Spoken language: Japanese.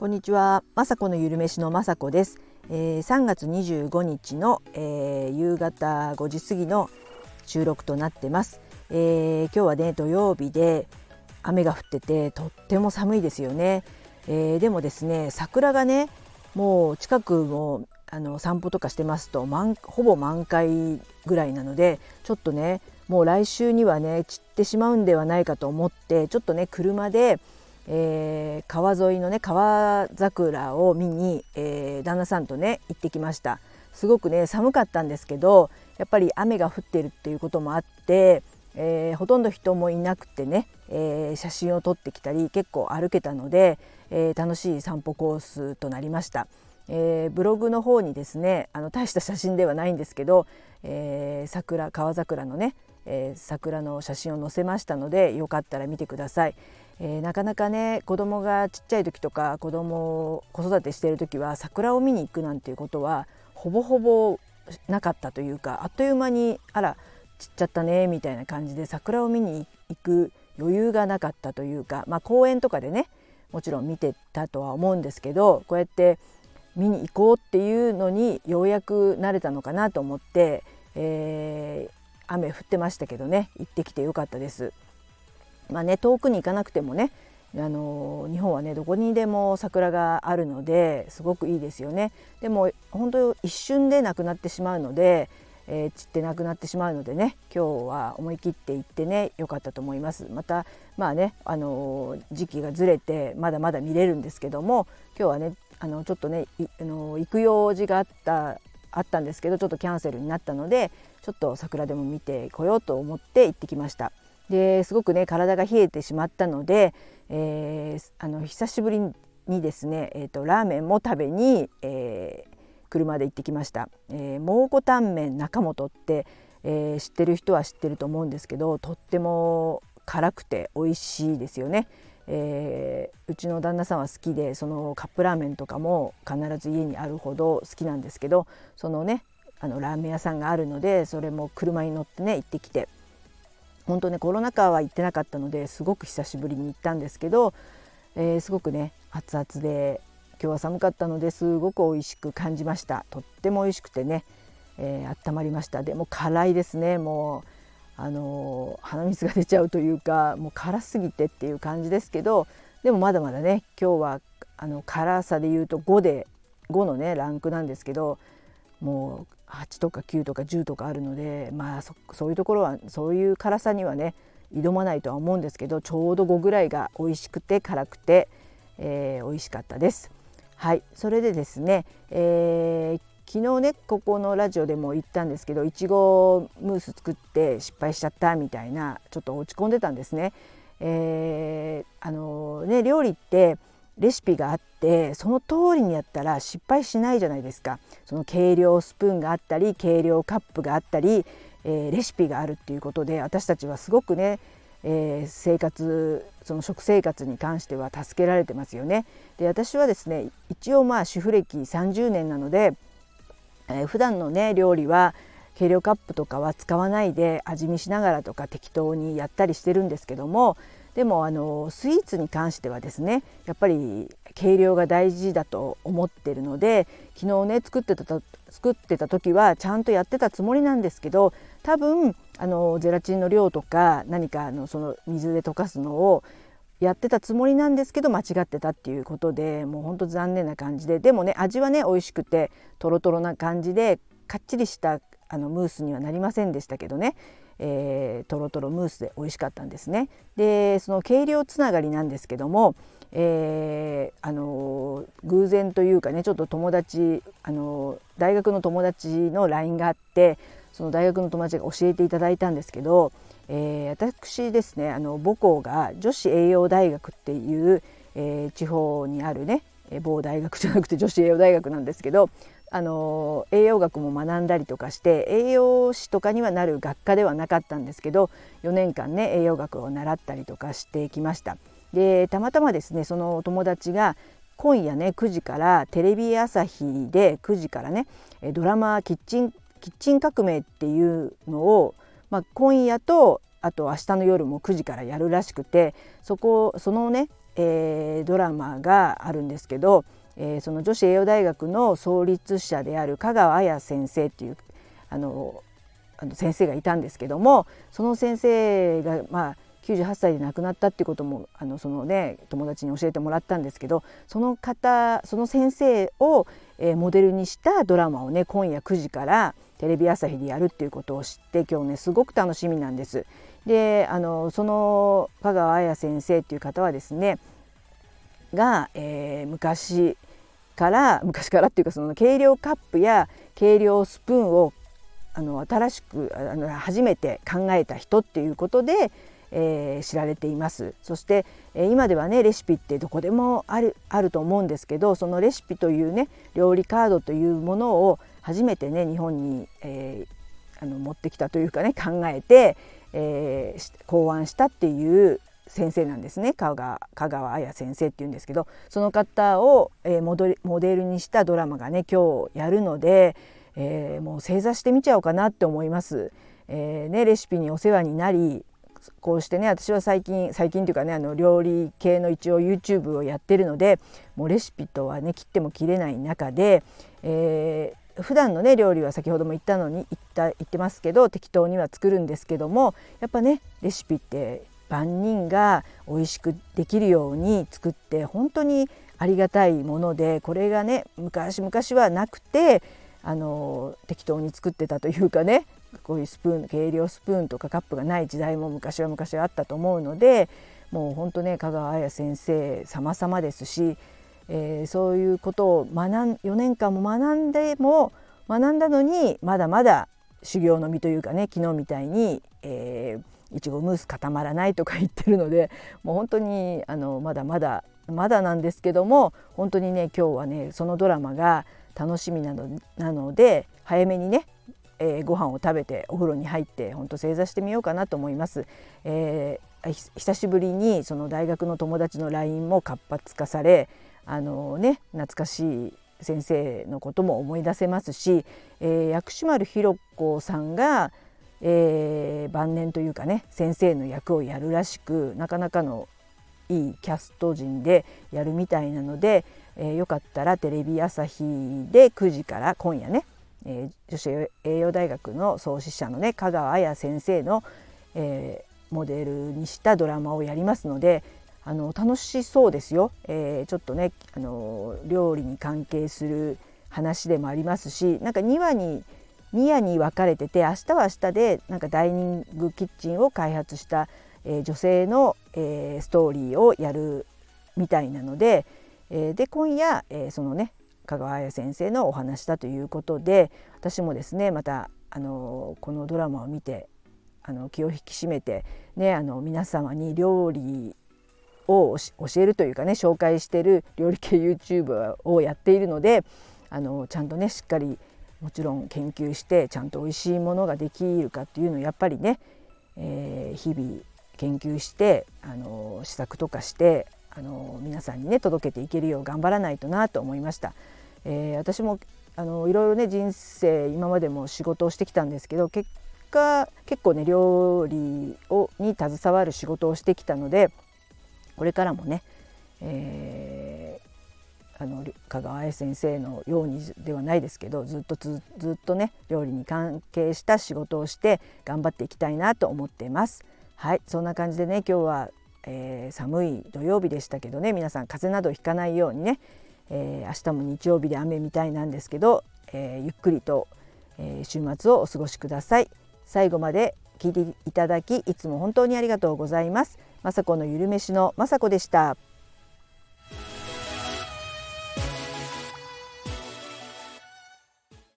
こんにちは、まさこのゆるめしのまさこです、えー、3月25日の、えー、夕方5時過ぎの収録となってます、えー、今日はね土曜日で雨が降っててとっても寒いですよね、えー、でもですね桜がねもう近くもあの散歩とかしてますと満ほぼ満開ぐらいなのでちょっとねもう来週にはね散ってしまうんではないかと思ってちょっとね車でえー、川沿いのね川桜を見に、えー、旦那さんとね行ってきましたすごくね寒かったんですけどやっぱり雨が降ってるっていうこともあって、えー、ほとんど人もいなくてね、え写真を撮ってきたり結構歩けたので、え楽しい散歩コースとなりました。えー、ブログの方にですねあの大した写真ではないんですけど、えー、桜川桜のね、えー、桜の写真を載せましたのでよかったら見てください。えー、なかなかね子供がちっちゃい時とか子供を子育てしてる時は桜を見に行くなんていうことはほぼほぼなかったというかあっという間にあら散っちゃったねみたいな感じで桜を見に行く余裕がなかったというか、まあ、公園とかでねもちろん見てたとは思うんですけどこうやって見に行こうっていうのにようやく慣れたのかなと思って、えー、雨降ってましたけどね行ってきてよかったです。まあね遠くに行かなくてもねあの日本はねどこにでも桜があるのですごくいいですよねでも本当一瞬でなくなってしまうので、えー、散ってなくなってしまうのでね今日は思い切って行ってね良かったと思いますまたまあねあの時期がずれてまだまだ見れるんですけども今日はねあのちょっとねあの行く用事があったあったんですけどちょっとキャンセルになったのでちょっと桜でも見てこようと思って行ってきました。ですごくね体が冷えてしまったので、えー、あの久しぶりにですね、えーと、ラーメンも食べに、えー、車で行ってきました。えー、蒙古タンメン中本って、えー、知ってる人は知ってると思うんですけどとっても辛くて美味しいですよね。えー、うちの旦那さんは好きでそのカップラーメンとかも必ず家にあるほど好きなんですけどそのねあのラーメン屋さんがあるのでそれも車に乗ってね行ってきて本当ねコロナ禍は行ってなかったのですごく久しぶりに行ったんですけど、えー、すごくね熱々で今日は寒かったのですごく美味しく感じました。とっても美味しくてね、えー、温まりました。でも辛いですね。もうあのー、鼻水が出ちゃうというかもう辛すぎてっていう感じですけどでもまだまだね今日はあの辛さで言うと5で5のねランクなんですけどもう8とか9とか10とかあるのでまあそういうところはそういう辛さにはね挑まないとは思うんですけどちょうど5ぐらいが美味しくて辛くて、えー、美味しかったです。はいそれでですね、えー、昨日ねここのラジオでも言ったんですけどいちごムース作って失敗しちゃったみたいなちょっと落ち込んでたんですね。えー、あのね料理ってレシピがあってその通りにやったら失敗しないじゃないですかその計量スプーンがあったり計量カップがあったり、えー、レシピがあるっていうことで私たちはすごくね、えー、生活その食生活に関しては助けられてますよね。で私はですね一応まあ主婦歴30年なので、えー、普段のね料理は計量カップとかは使わないで味見しながらとか適当にやったりしてるんですけどもでもあのスイーツに関してはですねやっぱり計量が大事だと思ってるので昨日ね作ってた作ってた時はちゃんとやってたつもりなんですけど多分あのゼラチンの量とか何かあのその水で溶かすのをやってたつもりなんですけど間違ってたっていうことでもうほんと残念な感じで。でもね味はね美味しくてとろとろな感じでかっちりしたあのムースにはなりませんでしたけどね。えー、トロトロムースで美味しかったんですね。でその計量つながりなんですけども、えー、あの偶然というかねちょっと友達あの大学の友達の LINE があってその大学の友達が教えていただいたんですけど、えー、私ですねあの母校が女子栄養大学っていう、えー、地方にあるね某大学じゃなくて女子栄養大学なんですけどあの栄養学も学んだりとかして栄養士とかにはなる学科ではなかったんですけど4年間ね栄養学を習ったりとかしてきました。でたまたまですねそのお友達が今夜ね9時からテレビ朝日で9時からねドラマキッチン「キッチン革命」っていうのを、まあ、今夜とあと明日の夜も9時からやるらしくてそこそのねえー、ドラマがあるんですけど、えー、その女子栄養大学の創立者である香川綾先生っていうあのあの先生がいたんですけどもその先生がまあ98歳で亡くなったっていうこともあのそのね友達に教えてもらったんですけどその方その先生を、えー、モデルにしたドラマをね今夜9時からテレビ朝日でやるっていうことを知って今日ねすごく楽しみなんです。であのその香川綾先生っていう方はですねが、えー、昔から昔からっていうかその計量カップや計量スプーンをあの新しくあの初めて考えた人っていうことで、えー、知られています。そして、えー、今ではねレシピってどこでもあるあると思うんですけどそのレシピというね料理カードというものを初めてね日本に、えー、あの持ってきたというかね考えて、えー、考案したっていう先生なんですね香川香川彩先生っていうんですけどその方を、えー、モデモデルにしたドラマがね今日やるので、えー、もう正座してみちゃおうかなって思います。えーね、レシピにお世話になりこうしてね私は最近最近というかねあの料理系の一応 YouTube をやってるのでもうレシピとはね切っても切れない中で、えー、普段のね料理は先ほども言ったのに言った言ってますけど適当には作るんですけどもやっぱねレシピって万人が美味しくできるように作って本当にありがたいものでこれがね昔々はなくてあの適当に作ってたというかねこういうスプーン計量スプーンとかカップがない時代も昔は昔はあったと思うのでもう本当ね香川綾先生様々ですし、えー、そういうことを学ん4年間も学んでも学んだのにまだまだ修行の身というかね昨日みたいに、えー、いちごムース固まらないとか言ってるのでもう本当にあのまだまだまだなんですけども本当にね今日はねそのドラマが楽しみなのなので早めにねえー、ご飯を食べてお風呂に入って本当正座してみようかなと思います。えー、久しぶりにその大学の友達の LINE も活発化されあのね懐かしい先生のことも思い出せますし、えー、薬師丸ひろ子さんが、えー、晩年というかね先生の役をやるらしくなかなかのいいキャスト陣でやるみたいなので、えー、よかったらテレビ朝日で9時から今夜ねえー、女子栄養大学の創始者のね香川綾先生の、えー、モデルにしたドラマをやりますのであの楽しそうですよ、え、ちょっとねあの料理に関係する話でもありますしなんか2話に2夜に分かれてて明日は明日でなんかダイニングキッチンを開発した、えー、女性の、えー、ストーリーをやるみたいなので、えー、で今夜、えー、そのね香川彩先生のお話だということで私もですねまたあのこのドラマを見てあの気を引き締めて、ね、あの皆様に料理を教えるというかね紹介してる料理系 YouTube をやっているのであのちゃんとねしっかりもちろん研究してちゃんと美味しいものができるかっていうのをやっぱりね、えー、日々研究してあの試作とかしてあの皆さんにね届けていけるよう頑張らないとなと思いました。えー、私もあのいろいろね人生今までも仕事をしてきたんですけど結果結構ね料理をに携わる仕事をしてきたのでこれからもね、えー、香川愛先生のようにではないですけどずっとずっとね料理に関係した仕事をして頑張っていきたいなと思っています。はいそんな感じでね今日は、えー、寒い土曜日でしたけどね皆さん風邪などひかないようにねえー、明日も日曜日で雨みたいなんですけど、えー、ゆっくりと、えー、週末をお過ごしください。最後まで聞いていただきいつも本当にありがとうございます。雅子のゆるめしの雅子でした。